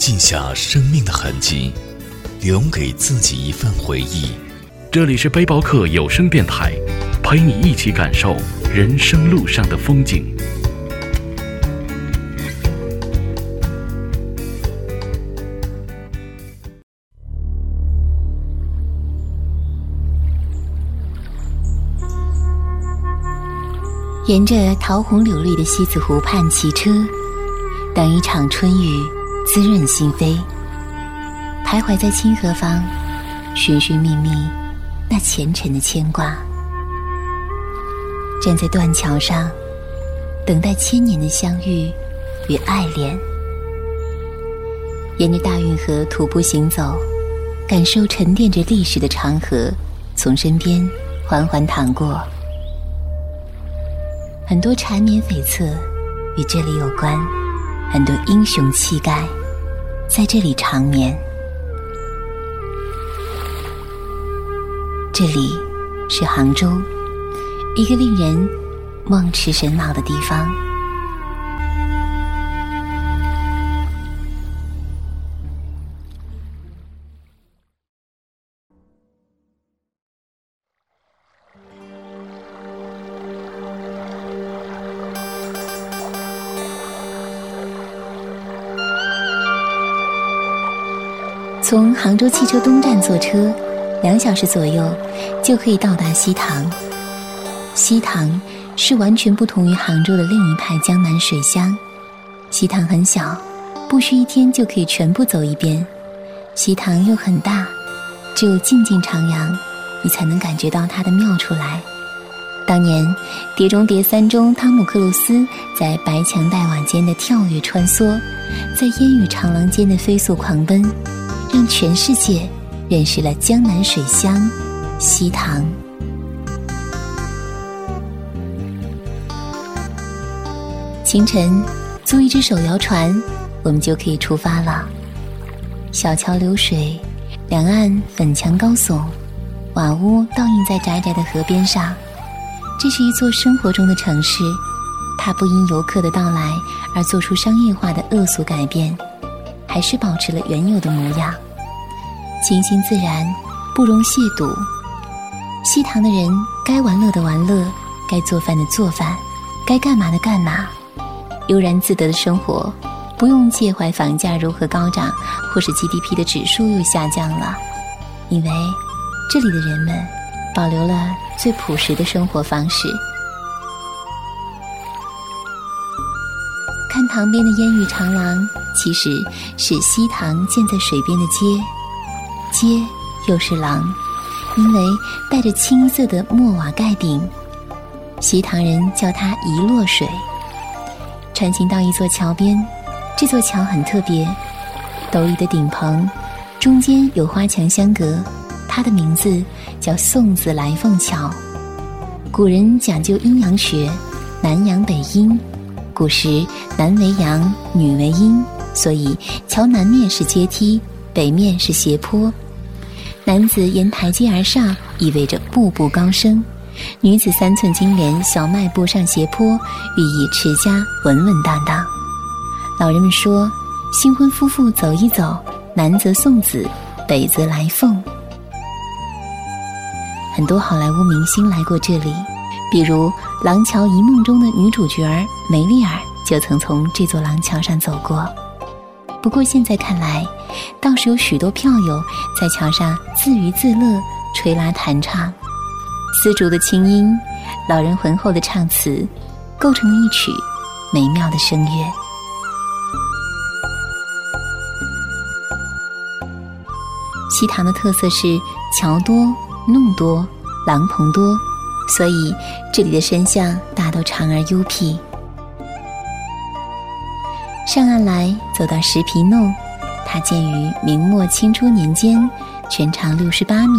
记下生命的痕迹，留给自己一份回忆。这里是背包客有声电台，陪你一起感受人生路上的风景。沿着桃红柳绿的西子湖畔骑车，等一场春雨滋润心扉。徘徊在清河坊，寻寻觅觅那前尘的牵挂。站在断桥上，等待千年的相遇与爱恋。沿着大运河徒步行走，感受沉淀着历史的长河从身边缓缓淌过。很多缠绵悱恻与这里有关，很多英雄气概在这里长眠。这里是杭州，一个令人梦驰神往的地方。从杭州汽车东站坐车，两小时左右就可以到达西塘。西塘是完全不同于杭州的另一派江南水乡。西塘很小，不需一天就可以全部走一遍。西塘又很大，只有静静徜徉，你才能感觉到它的妙处来。当年《碟中谍三》中，汤姆克鲁斯在白墙黛瓦间的跳跃穿梭，在烟雨长廊间的飞速狂奔。让全世界认识了江南水乡西塘。清晨，租一只手摇船，我们就可以出发了。小桥流水，两岸粉墙高耸，瓦屋倒映在窄窄的河边上。这是一座生活中的城市，它不因游客的到来而做出商业化的恶俗改变。还是保持了原有的模样，清新自然，不容亵渎。西塘的人该玩乐的玩乐，该做饭的做饭，该干嘛的干嘛，悠然自得的生活，不用介怀房价如何高涨，或是 GDP 的指数又下降了，因为这里的人们保留了最朴实的生活方式。看塘边的烟雨长廊。其实是西塘建在水边的街，街又是廊，因为带着青色的墨瓦盖顶，西塘人叫它一落水。穿行到一座桥边，这座桥很特别，斗笠的顶棚，中间有花墙相隔，它的名字叫送子来凤桥。古人讲究阴阳学，南阳北阴，古时男为阳，女为阴。所以，桥南面是阶梯，北面是斜坡。男子沿台阶而上，意味着步步高升；女子三寸金莲，小迈步上斜坡，寓意持家稳稳当当。老人们说，新婚夫妇走一走，南则送子，北则来凤。很多好莱坞明星来过这里，比如《廊桥遗梦》中的女主角梅丽尔就曾从这座廊桥上走过。不过现在看来，倒是有许多票友在桥上自娱自乐、吹拉弹唱，丝竹的清音，老人浑厚的唱词，构成了一曲美妙的声乐。西塘的特色是桥多、弄多、廊棚多，所以这里的深巷大都长而幽僻。上岸来，走到石皮弄，它建于明末清初年间，全长六十八米，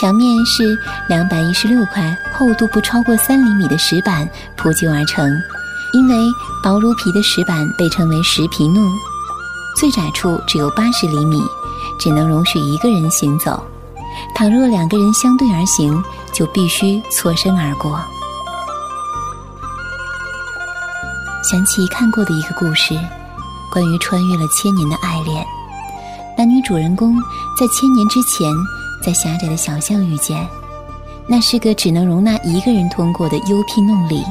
墙面是两百一十六块厚度不超过三厘米的石板铺就而成。因为薄如皮的石板被称为石皮弄，最窄处只有八十厘米，只能容许一个人行走。倘若两个人相对而行，就必须错身而过。想起看过的一个故事，关于穿越了千年的爱恋。男女主人公在千年之前，在狭窄的小巷遇见，那是个只能容纳一个人通过的幽僻弄里。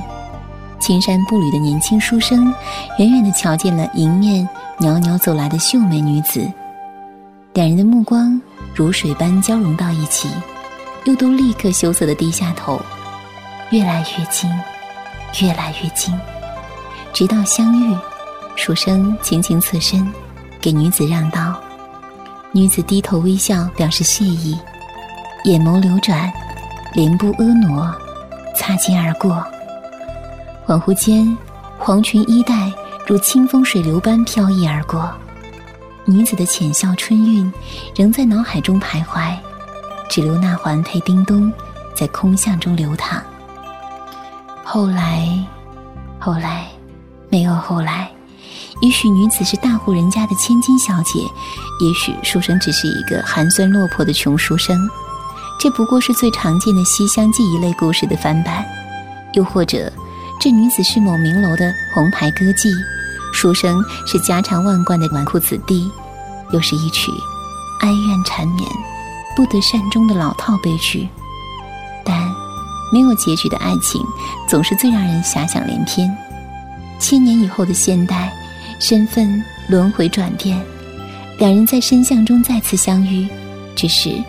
青山步履的年轻书生，远远地瞧见了迎面袅袅走来的秀美女子，两人的目光如水般交融到一起，又都立刻羞涩地低下头，越来越近，越来越近，直到相遇，书生轻轻侧身，给女子让道，女子低头微笑表示谢意，眼眸流转，莲步婀娜，擦肩而过。恍惚间，黄裙衣带如清风水流般飘逸而过，女子的浅笑春韵仍在脑海中徘徊，只留那环佩叮咚在空巷中流淌。后来，后来，没有后来。也许女子是大户人家的千金小姐，也许书生只是一个寒酸落魄的穷书生。这不过是最常见的《西厢记》一类故事的翻版，又或者。这女子是某名楼的红牌歌妓，书生是家产万贯的纨绔子弟，又是一曲哀怨缠绵、不得善终的老套悲剧。但没有结局的爱情，总是最让人遐想连篇。千年以后的现代，身份轮回转变，两人在深巷中再次相遇，只是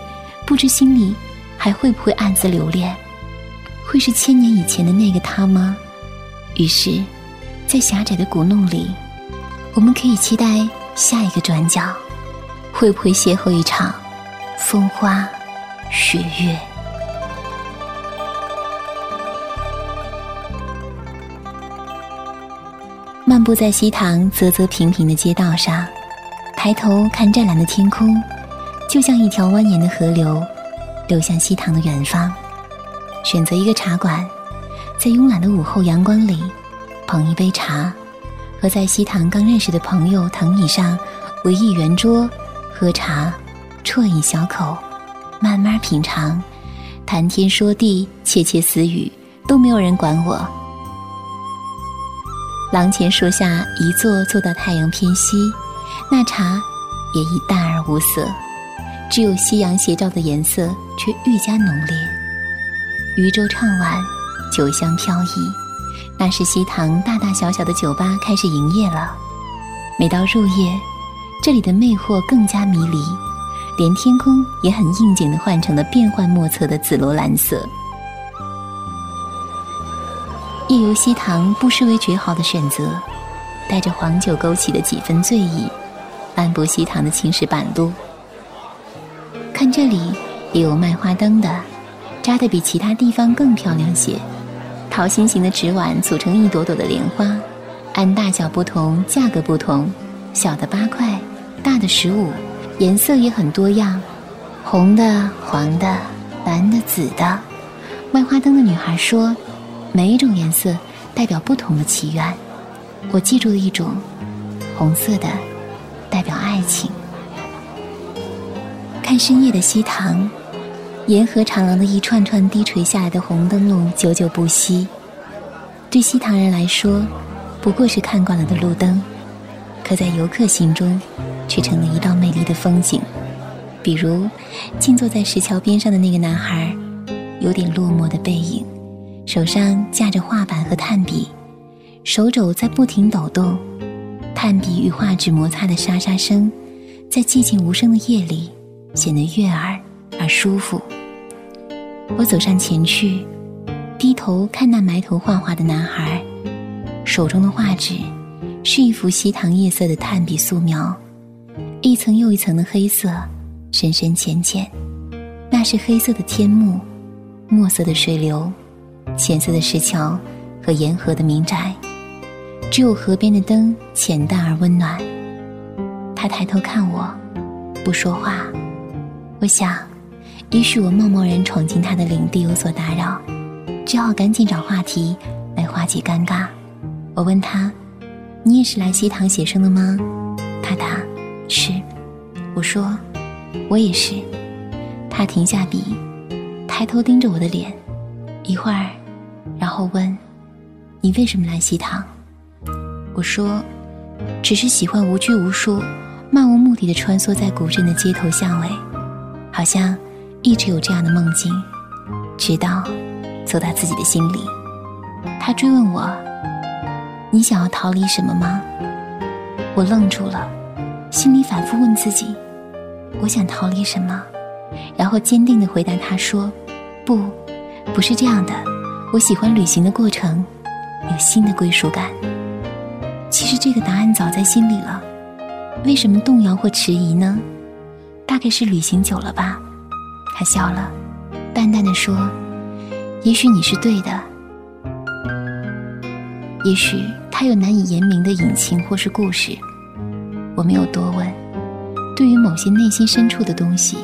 不知心里还会不会暗自留恋？会是千年以前的那个他吗？于是，在狭窄的古弄里，我们可以期待下一个转角，会不会邂逅一场风花雪月？步在西塘啧啧平平的街道上，抬头看湛蓝的天空，就像一条蜿蜒的河流，流向西塘的远方。选择一个茶馆。在慵懒的午后阳光里，捧一杯茶，和在西塘刚认识的朋友藤椅上围一圆桌喝茶，啜一小口，慢慢品尝，谈天说地，窃窃私语，都没有人管我。廊前树下一坐，坐到太阳偏西，那茶也已淡而无色，只有夕阳斜照的颜色却愈加浓烈。渔舟唱晚。酒香飘逸，那是西塘大大小小的酒吧开始营业了。每到入夜，这里的魅惑更加迷离，连天空也很应景的换成了变幻莫测的紫罗兰色。夜游西塘不失为绝好的选择，带着黄酒勾起的几分醉意，漫步西塘的青石板路。看这里也有卖花灯的，扎得比其他地方更漂亮些。桃心形的纸碗组成一朵朵的莲花，按大小不同，价格不同，小的八块，大的十五，颜色也很多样，红的、黄的、蓝的、紫的。卖花灯的女孩说，每一种颜色代表不同的祈愿。我记住了一种，红色的代表爱情。看深夜的西塘。沿河长廊的一串串低垂下来的红灯笼，久久不息。对西塘人来说，不过是看惯了的路灯，可在游客心中，却成了一道美丽的风景。比如，静坐在石桥边上的那个男孩，有点落寞的背影，手上架着画板和炭笔，手肘在不停抖动，炭笔与画纸摩擦的沙沙声，在寂静无声的夜里，显得悦耳而舒服。我走上前去，低头看那埋头画画的男孩，手中的画纸是一幅西塘夜色的炭笔素描，一层又一层的黑色，深深浅浅，那是黑色的天幕，墨色的水流，浅色的石桥和沿河的民宅，只有河边的灯浅淡而温暖。他抬头看我，不说话。我想，也许我贸贸然闯进他的领地有所打扰，只好赶紧找话题来化解尴尬。我问他：“你也是来西塘写生的吗？”他答：“是。”我说：“我也是。”他停下笔，抬头盯着我的脸，一会儿，然后问：“你为什么来西塘？”我说：“只是喜欢无拘无束、漫无目的的穿梭在古镇的街头巷尾，好像一直有这样的梦境，直到走到自己的心里。”他追问我：“你想要逃离什么吗？”我愣住了，心里反复问自己：“我想逃离什么？”然后坚定地回答他说：“不，不是这样的。我喜欢旅行的过程，有新的归属感。其实这个答案早在心里了，为什么动摇或迟疑呢？大概是旅行久了吧。”他笑了，淡淡的说：“也许你是对的。也许他有难以言明的隐情或是故事。”我没有多问。对于某些内心深处的东西。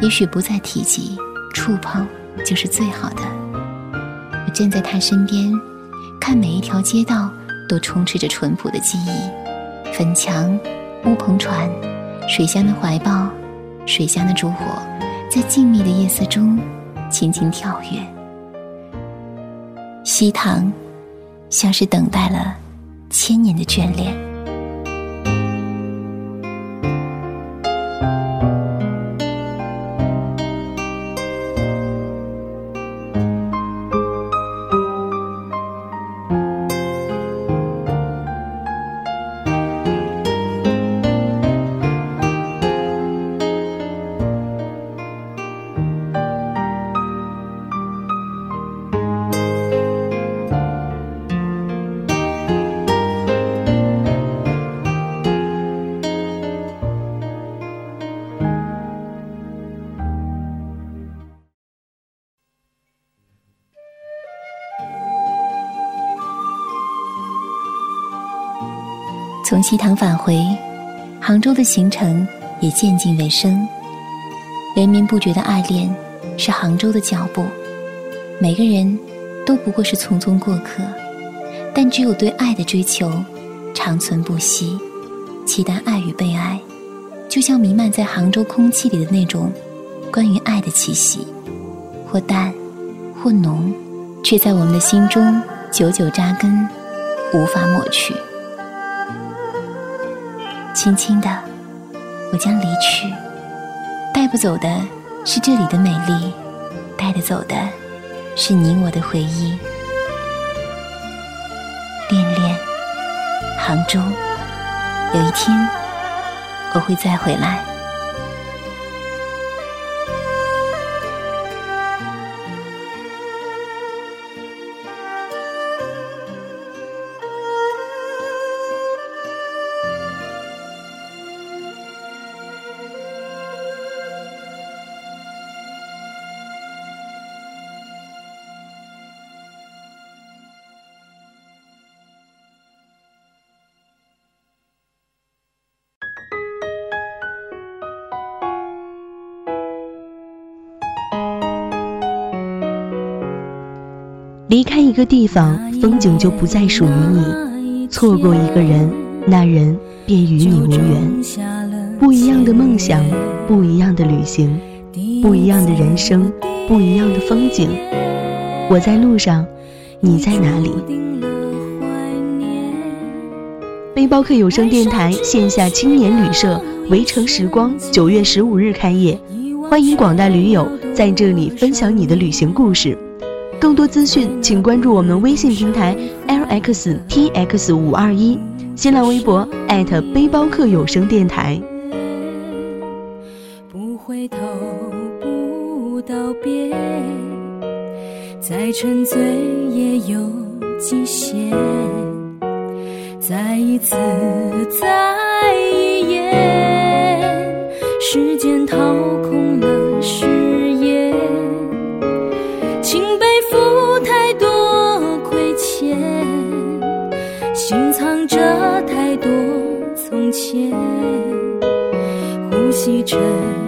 也许不再提及，触碰就是最好的。我站在他身边，看每一条街道都充斥着淳朴的记忆：粉墙、乌篷船、水乡的怀抱、水乡的烛火，在静谧的夜色中轻轻跳跃。西塘，像是等待了千年的眷恋。从西塘返回，杭州的行程也渐近尾声。连绵不绝的爱恋，是杭州的脚步。每个人都不过是匆匆过客，但只有对爱的追求，长存不息。期待爱与被爱，就像弥漫在杭州空气里的那种关于爱的气息，或淡，或浓，却在我们的心中久久扎根，无法抹去。轻轻的，我将离去，带不走的是这里的美丽，带得走的是你我的回忆。恋恋，杭州，有一天我会再回来。离开一个地方，风景就不再属于你；错过一个人，那人便与你无缘。不一样的梦想，不一样的旅行，不一样的人生，不一样的风景。我在路上，你在哪里？背包客有声电台线下青年旅社围城时光九月十五日开业，欢迎广大驴友在这里分享你的旅行故事。更多资讯，请关注我们微信平台 lxtx 五二一，新浪微博背包客有声电台。不回头，不道别，再沉醉也有极限。再一次，再一眼，时间逃真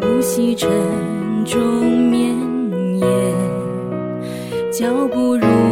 呼吸沉重，绵延脚步如。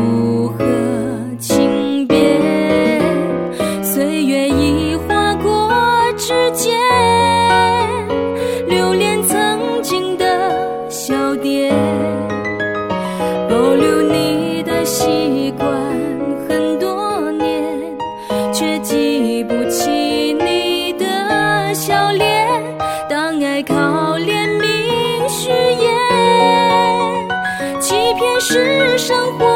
生活